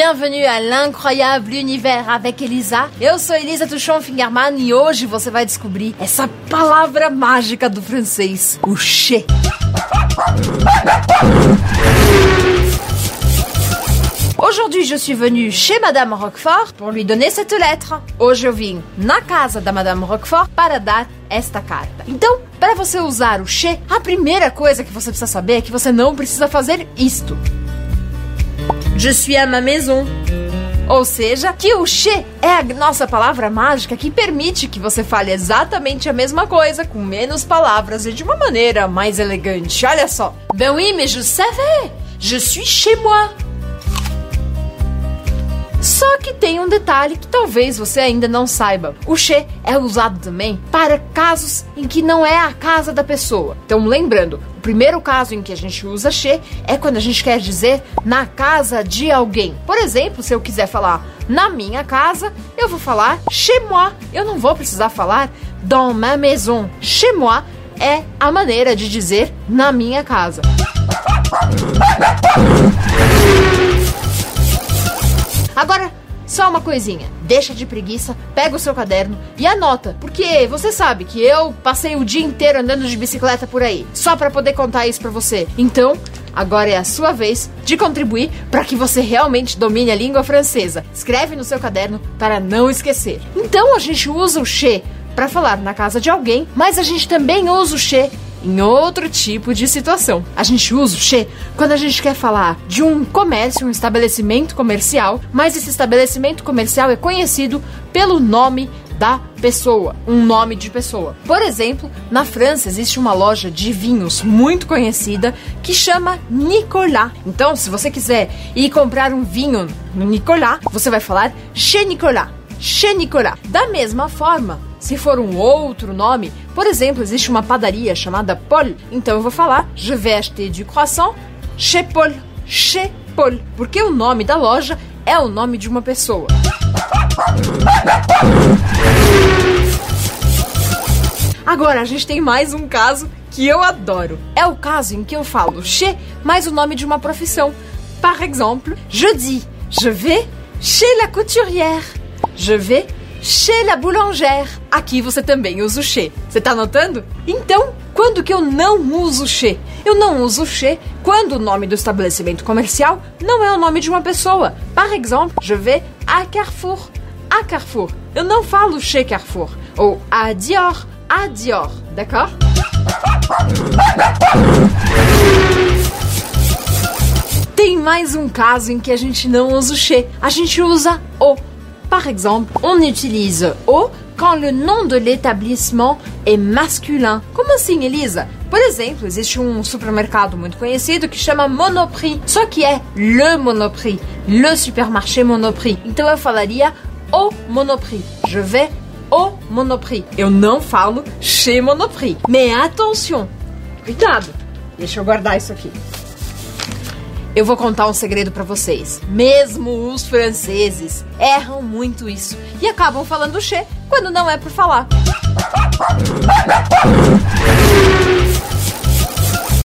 Bienvenue à l'incroyable univers avec Elisa. Eu sou Elisa Tuchon Fingerman e hoje você vai descobrir essa palavra mágica do francês, o che. Aujourd'hui, je suis venue chez Madame Roquefort pour lui donner cette lettre. Hoje eu vim na casa da Madame Roquefort para dar esta carta. Então, para você usar o che, a primeira coisa que você precisa saber é que você não precisa fazer isto. Je suis à ma maison. Ou seja, que o che é a nossa palavra mágica que permite que você fale exatamente a mesma coisa, com menos palavras e de uma maneira mais elegante. Olha só. Ben oui, mais je savais. Je suis chez moi. Só que tem um detalhe que talvez você ainda não saiba. O che é usado também para casos em que não é a casa da pessoa. Então, lembrando, o primeiro caso em que a gente usa che é quando a gente quer dizer na casa de alguém. Por exemplo, se eu quiser falar na minha casa, eu vou falar chez moi. Eu não vou precisar falar dans ma maison. Chez moi é a maneira de dizer na minha casa. Agora, só uma coisinha. Deixa de preguiça, pega o seu caderno e anota. Porque você sabe que eu passei o dia inteiro andando de bicicleta por aí, só para poder contar isso para você. Então, agora é a sua vez de contribuir para que você realmente domine a língua francesa. Escreve no seu caderno para não esquecer. Então, a gente usa o che para falar na casa de alguém, mas a gente também usa o che em outro tipo de situação. A gente usa o che quando a gente quer falar de um comércio, um estabelecimento comercial, mas esse estabelecimento comercial é conhecido pelo nome da pessoa, um nome de pessoa. Por exemplo, na França existe uma loja de vinhos muito conhecida que chama Nicolas. Então, se você quiser ir comprar um vinho no Nicolas, você vai falar chez Nicolas. Chez Nicolas. Da mesma forma, se for um outro nome, por exemplo, existe uma padaria chamada Paul, então eu vou falar Je vais acheter du croissant chez Paul. Chez Paul. Porque o nome da loja é o nome de uma pessoa. Agora a gente tem mais um caso que eu adoro. É o caso em que eu falo chez mais o nome de uma profissão. Par exemple, je dis je vais chez la couturière. Je vais chez la boulangère. Aqui você também usa o che. Você tá notando? Então, quando que eu não uso che? Eu não uso che quando o nome do estabelecimento comercial não é o nome de uma pessoa. Par exemple, je vais à Carrefour. À Carrefour. Eu não falo chez Carrefour. Ou à Dior. À Dior. D'accord? Tem mais um caso em que a gente não usa o che. A gente usa o. Par exemple, on utilise o quand le nom de l'établissement est masculin. Como assim, Elisa? Por exemplo, existe um supermercado muito conhecido que chama Monoprix, só que é le Monoprix, le supermarché Monoprix. Então eu falaria o Monoprix. Je vais au Monoprix. Eu não falo chez Monoprix. Mais attention, cuidado. Deixa eu guardar isso aqui. Eu vou contar um segredo para vocês. Mesmo os franceses erram muito isso e acabam falando che quando não é por falar.